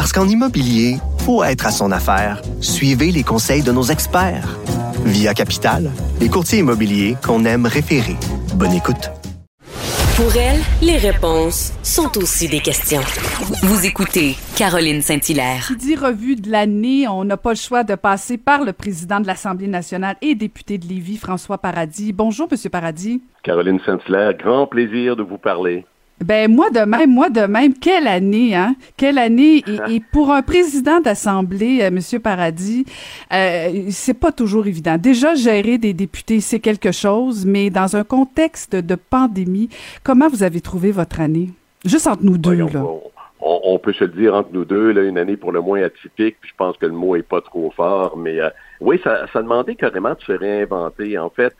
Parce qu'en immobilier, faut être à son affaire. Suivez les conseils de nos experts. Via Capital, les courtiers immobiliers qu'on aime référer. Bonne écoute. Pour elle, les réponses sont aussi des questions. Vous écoutez Caroline Saint-Hilaire. Qui dit revue de l'année, on n'a pas le choix de passer par le président de l'Assemblée nationale et député de Lévis, François Paradis. Bonjour, Monsieur Paradis. Caroline Saint-Hilaire, grand plaisir de vous parler. Ben moi de même, moi de même. Quelle année, hein? Quelle année et, pour un président d'assemblée, euh, Monsieur Paradis, euh, c'est pas toujours évident. Déjà gérer des députés, c'est quelque chose, mais dans un contexte de pandémie, comment vous avez trouvé votre année? Juste entre nous deux là. On, peut se le dire entre nous deux, là, une année pour le moins atypique. Puis je pense que le mot est pas trop fort, mais euh, oui, ça, ça demandait carrément de se réinventer. En fait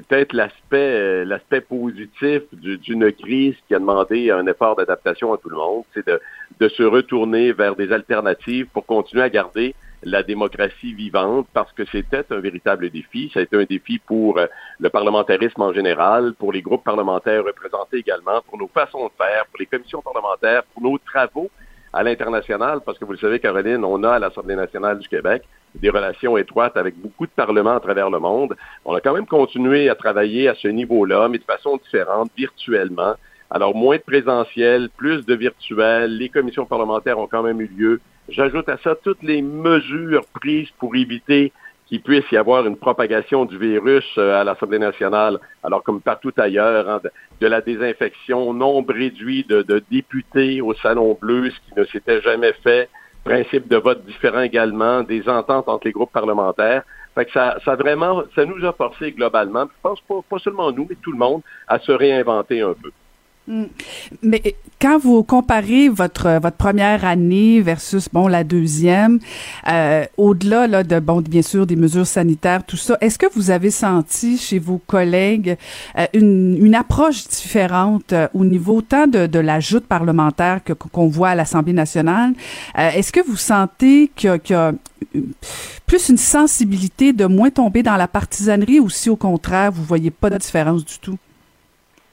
c'est peut-être l'aspect euh, l'aspect positif d'une crise qui a demandé un effort d'adaptation à tout le monde, c'est de, de se retourner vers des alternatives pour continuer à garder la démocratie vivante parce que c'était un véritable défi. Ça a été un défi pour euh, le parlementarisme en général, pour les groupes parlementaires représentés également, pour nos façons de faire, pour les commissions parlementaires, pour nos travaux à l'international, parce que vous le savez, Caroline, on a à l'Assemblée nationale du Québec des relations étroites avec beaucoup de parlements à travers le monde. On a quand même continué à travailler à ce niveau-là, mais de façon différente, virtuellement. Alors, moins de présentiel, plus de virtuel. Les commissions parlementaires ont quand même eu lieu. J'ajoute à ça toutes les mesures prises pour éviter qu'il puisse y avoir une propagation du virus euh, à l'Assemblée nationale, alors comme partout ailleurs, hein, de, la désinfection, nombre réduit de, de députés au Salon Bleu, ce qui ne s'était jamais fait, principe de vote différent également, des ententes entre les groupes parlementaires. Fait que ça, ça vraiment, ça nous a forcé globalement, je pense pas, pas seulement nous, mais tout le monde, à se réinventer un peu. Mm. Mais quand vous comparez votre votre première année versus bon la deuxième, euh, au-delà là de bon bien sûr des mesures sanitaires tout ça, est-ce que vous avez senti chez vos collègues euh, une, une approche différente euh, au niveau tant de, de la joute parlementaire que qu'on voit à l'Assemblée nationale? Est-ce que vous sentez qu'il y, a plus une sensibilité de moins tomber dans la partisanerie ou si au contraire vous voyez pas de différence du tout?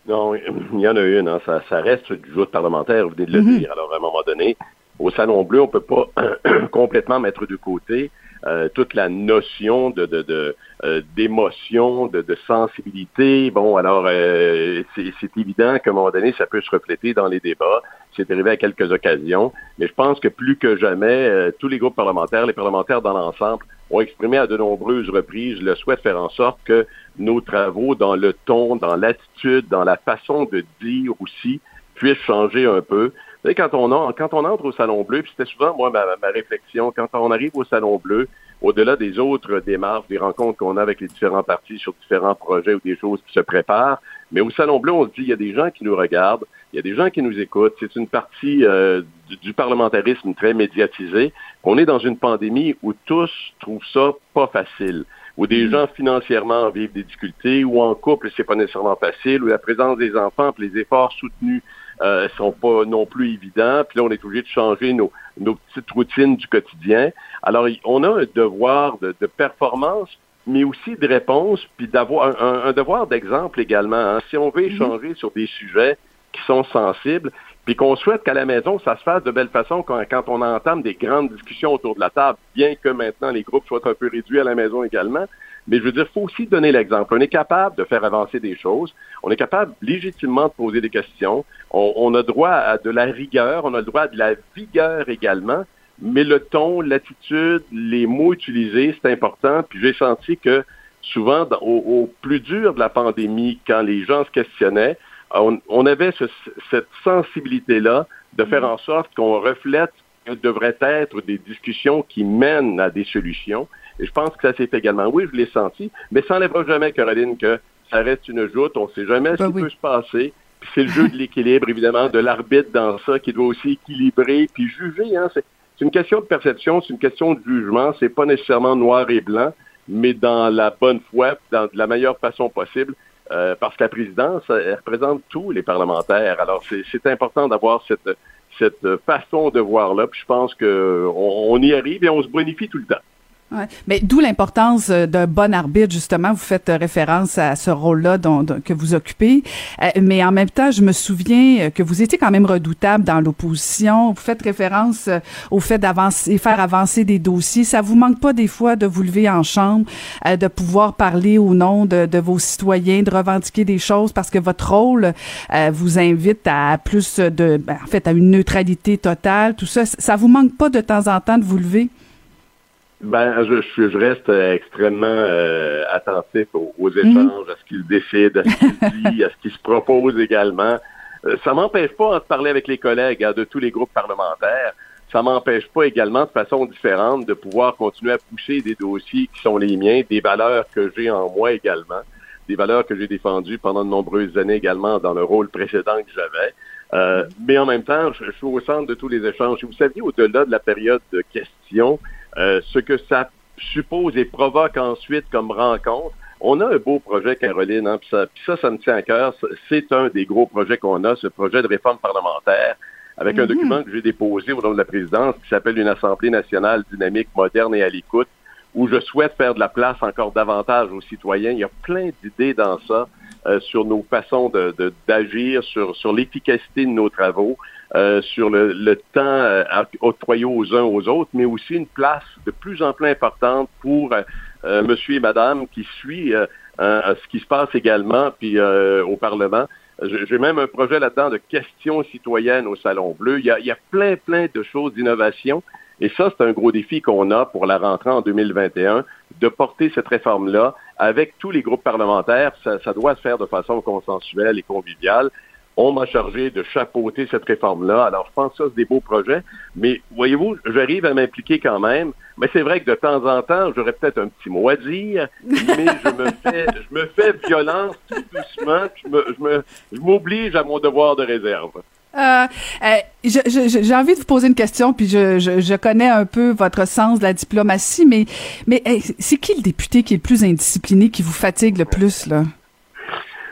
Non, il y en a une. Hein. Ça, ça, reste du joute parlementaire, vous venez de le mhm. dire. Alors, à un moment donné, au Salon Bleu, on peut pas complètement mettre de côté euh, toute la notion de, de, euh, d'émotion, de, de, sensibilité. Bon, alors euh, c'est, évident qu'à un moment donné, ça peut se refléter dans les débats. C'est arrivé à quelques occasions, mais je pense que plus que jamais, tous les groupes parlementaires, les parlementaires dans l'ensemble, ont exprimé à de nombreuses reprises le souhait de faire en sorte que nos travaux, dans le ton, dans l'attitude, dans la façon de dire aussi, puissent changer un peu. Vous quand on, entre au Salon Bleu, puis c'était souvent, moi, ma, réflexion, quand on arrive au Salon Bleu, au-delà des autres démarches, des rencontres qu'on a avec les différents partis sur différents projets ou des choses qui se préparent, mais au Salon Bleu, on se dit, il y a des gens qui nous regardent, il y a des gens qui nous écoutent. C'est une partie euh, du, parlementarisme très médiatisé. On est dans une pandémie où tous trouvent ça pas facile, où des mm. gens financièrement vivent des difficultés, ou en couple c'est pas nécessairement facile, où la présence des enfants, les efforts soutenus euh, sont pas non plus évidents. Puis là, on est obligé de changer nos, nos petites routines du quotidien. Alors, on a un devoir de, de performance mais aussi de réponse, puis d'avoir un, un, devoir d'exemple également. Hein. Si on veut mm-hmm. échanger sur des sujets qui sont sensibles, puis qu'on souhaite qu'à la maison, ça se fasse de belle façon quand, on entame des grandes discussions autour de la table, bien que maintenant les groupes soient un peu réduits à la maison également. Mais je veux dire, il faut aussi donner l'exemple. On est capable de faire avancer des choses. On est capable légitimement de poser des questions. On, on a droit à de la rigueur. On a le droit à de la vigueur également. Mais le ton, l'attitude, les mots utilisés, c'est important. Puis j'ai senti que souvent, au, au, plus dur de la pandémie, quand les gens se questionnaient, on, avait cette sensibilité-là de faire mm. en sorte qu'on reflète que devraient être des discussions qui mènent à des solutions. Et je pense que ça s'est fait également. Oui, je l'ai senti, mais ça n'enlèvera jamais, Caroline, que ça reste une joute. On ne sait jamais ce ben qui peut se passer. Puis c'est le jeu de l'équilibre, évidemment, de l'arbitre dans ça qui doit aussi équilibrer puis juger. Hein, c'est une question de perception, c'est une question de jugement, c'est pas nécessairement noir et blanc, mais dans la bonne foi, dans la meilleure façon possible. Euh, parce que la présidence, elle représente tous les parlementaires. Alors, c'est important d'avoir cette, cette façon de voir-là. Puis je pense qu'on on y arrive et on se bonifie tout le temps. Mais d'où l'importance euh, d'un bon arbitre, justement. Vous faites euh, référence à ce rôle-là que vous occupez. Euh, mais en même temps, je me souviens que vous étiez quand même redoutable dans l'opposition. Vous faites référence au fait d'avancer, faire avancer des dossiers. Ça vous manque pas des fois de vous lever en chambre, de pouvoir parler au nom de, de, vos citoyens, de revendiquer des choses parce que votre rôle vous invite à plus de, ben, en fait, à une neutralité totale. Tout ça, ça vous manque pas de temps en temps de vous lever? Ben, je, je, reste extrêmement euh, attentif aux, mhm. échanges, à ce qu'ils décident, à ce qu'ils disent, à ce qu'ils se proposent également. Euh, ça m'empêche pas de parler avec les collègues hein, de tous les groupes parlementaires. Ça m'empêche pas également de façon différente de pouvoir continuer à pousser des dossiers qui sont les miens, des valeurs que j'ai en moi également, des valeurs que j'ai défendues pendant de nombreuses années également dans le rôle précédent que j'avais. Euh, mais en même temps, je, je, suis au centre de tous les échanges. Vous saviez, au-delà de la période de questions, euh, ce que ça suppose et provoque ensuite comme rencontre. On a un beau projet, Caroline, hein, puis ça, ça, ça me tient à cœur. C'est un des gros projets qu'on a, ce projet de réforme parlementaire, avec un mhm. document que j'ai déposé au nom de la présidence qui s'appelle une Assemblée nationale dynamique, moderne et à l'écoute, où je souhaite faire de la place encore davantage aux citoyens. Il y a plein d'idées dans ça euh, sur nos façons d'agir, de, d'agir, sur, sur l'efficacité de nos travaux. Euh, sur le, le temps euh, octroyé aux uns aux autres, mais aussi une place de plus en plus importante pour euh, monsieur et madame qui suit ce qui se passe également puis au Parlement. J'ai même un projet là-dedans de questions citoyennes au Salon Bleu. Il y a, il y a plein, plein de choses d'innovation. Et ça, c'est un gros défi qu'on a pour la rentrée en 2021, de porter cette réforme-là avec tous les groupes parlementaires. Ça, ça, doit se faire de façon consensuelle et conviviale on m'a chargé de chapeauter cette réforme-là. Alors, je pense que ça, c'est des beaux projets. Mais voyez-vous, j'arrive à m'impliquer quand même. Mais c'est vrai que de temps en temps, j'aurais peut-être un petit mot à dire, mais je me fais, je me fais violence tout doucement. Je me, je me, je m'oblige à mon devoir de réserve. Euh, euh j'ai envie de vous poser une question, puis je, je, je, connais un peu votre sens de la diplomatie, mais, mais c'est qui le député qui est le plus indiscipliné, qui vous fatigue le plus, là?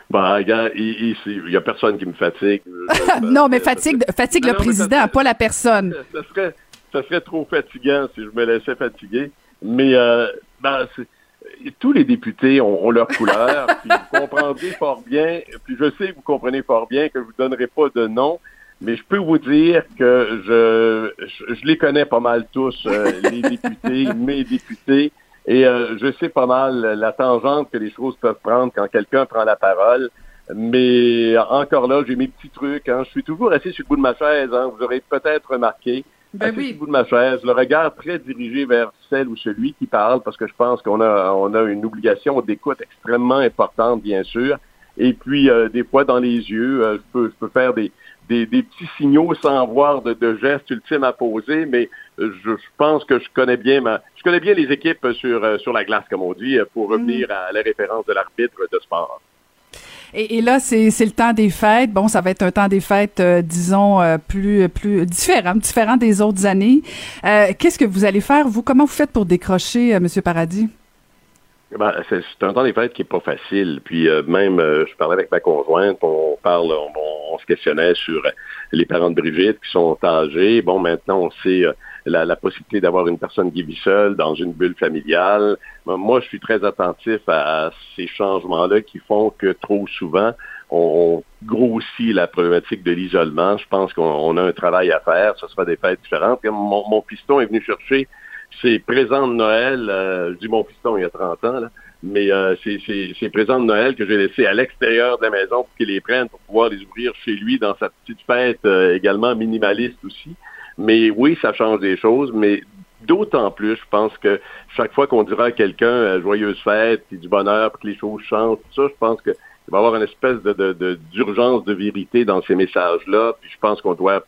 Bah, il y a personne qui me fatigue. non, mais fatigue, fatigue le président, pas la personne. Ça serait, ça serait trop fatigant si je me laissais fatiguer. Mais euh, ben, tous les députés ont, leur couleur. puis vous comprendrez fort bien, puis je sais que vous comprenez fort bien que je vous donnerai pas de nom, mais je peux vous dire que je, je, les connais pas mal tous, euh, les députés, mes députés. Et euh, je sais pas mal la tangente que les choses peuvent prendre quand quelqu'un prend la parole. Mais encore là, j'ai mes petits trucs. Hein. Je suis toujours assis sur le bout de ma chaise. Hein. Vous aurez peut-être remarqué. Ben le bout de ma chaise, le regard très dirigé vers celle ou celui qui parle, parce que je pense qu'on a, on a une obligation d'écoute extrêmement importante, bien sûr. Et puis, euh, des fois, dans les yeux, euh, je, peux, je peux faire des, des, des, petits signaux sans avoir de, de gestes ultimes à poser, mais je, je, pense que je connais bien ma, je connais bien les équipes sur, euh, sur la glace, comme on dit, pour revenir à la référence de l'arbitre de sport. Et, là, c'est le temps des fêtes. Bon, ça va être un temps des fêtes, euh, disons, euh, plus plus différent, différent des autres années. Qu'est-ce que vous allez faire, vous? Comment vous faites pour décrocher, Monsieur Paradis? Ben, c'est un temps des fêtes qui est pas facile. Puis même, je parlais avec ma conjointe, on parle, on, on, se questionnait sur les parents de Brigitte qui sont âgés. Bon, maintenant, on sait la, possibilité d'avoir une personne qui vit seule dans une bulle familiale. Moi, je suis très attentif à, ces changements-là qui font que trop souvent, on, grossit la problématique de l'isolement. Je pense qu'on a un travail à faire. Ce sera des fêtes différentes. Mon, mon piston est venu chercher ses présents de Noël. Euh, je dis mon piston il y a 30 ans, là, mais euh, c'est présents de Noël que j'ai laissés à l'extérieur de la maison pour qu'il les prenne pour pouvoir les ouvrir chez lui dans sa petite fête euh, également minimaliste aussi. Mais oui, ça change des choses, mais d'autant plus, je pense que chaque fois qu'on dira à quelqu'un euh, joyeuse fête, puis du bonheur, puis que les choses changent, tout ça, je pense qu'il va y avoir une espèce de d'urgence de, vérité dans ces messages-là. Puis je pense qu'on doit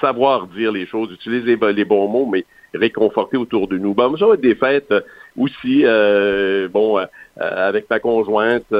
savoir dire les choses, utiliser les bons mots, mais réconforter autour de nous. Bon, ça va être des fêtes euh, aussi, euh, bon, avec ma conjointe,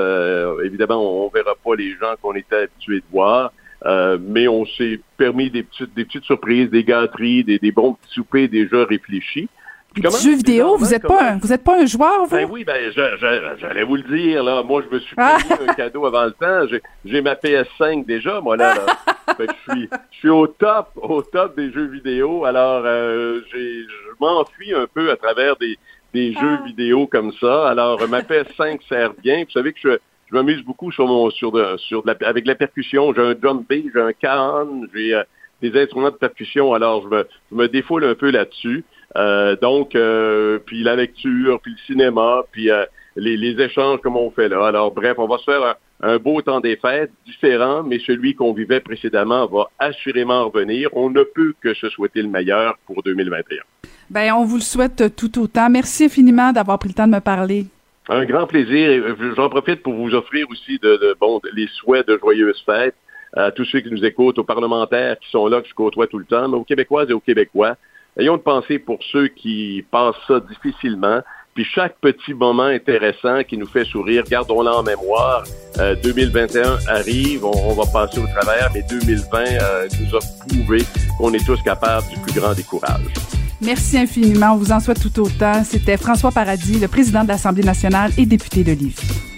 évidemment, on, on verra pas les gens qu'on était habitués de voir. Euh, mais on s'est permis des petites, des petites surprises, des gâteries, des, des bons petits soupers déjà réfléchis. Puis comment, jeux vidéo, vous n'êtes pas, un, vous êtes pas un joueur, vous? Ben oui, ben j'allais vous le dire, là. Moi, je me suis payé un cadeau avant le temps. J'ai ma PS5 déjà, moi, là. fait que je suis, je suis au top, au top des jeux vidéo. Alors, euh, je m'enfuis un peu à travers des, des jeux ah. vidéo comme ça. Alors, ma PS5 sert bien. Vous savez que je, je m'amuse beaucoup sur mon, sur de, sur de la, avec la percussion. J'ai un drum bass, j'ai un can, j'ai euh, des instruments de percussion. Alors, je me, je me défoule un peu là-dessus. Euh, donc, euh, puis la lecture, puis le cinéma, puis euh, les, les, échanges comme on fait là. Alors, bref, on va se faire un, beau temps des fêtes, différent, mais celui qu'on vivait précédemment va assurément revenir. On ne peut que se souhaiter le meilleur pour 2021. Ben, on vous le souhaite tout autant. Merci infiniment d'avoir pris le temps de me parler. Un grand plaisir. J'en profite pour vous offrir aussi de, de bon les souhaits de joyeuses fêtes à tous ceux qui nous écoutent, aux parlementaires qui sont là, que je côtoie tout le temps, mais aux Québécoises et aux Québécois. Ayons de penser pour ceux qui passent ça difficilement. Puis chaque petit moment intéressant qui nous fait sourire, gardons-le en mémoire. 2021 euh, arrive, on, va passer au travers, mais 2020 euh, nous a prouvé qu'on est tous capables du plus grand des courages. Merci infiniment. On vous en souhaite tout autant. C'était François Paradis, le président de l'Assemblée nationale et député de Lévis.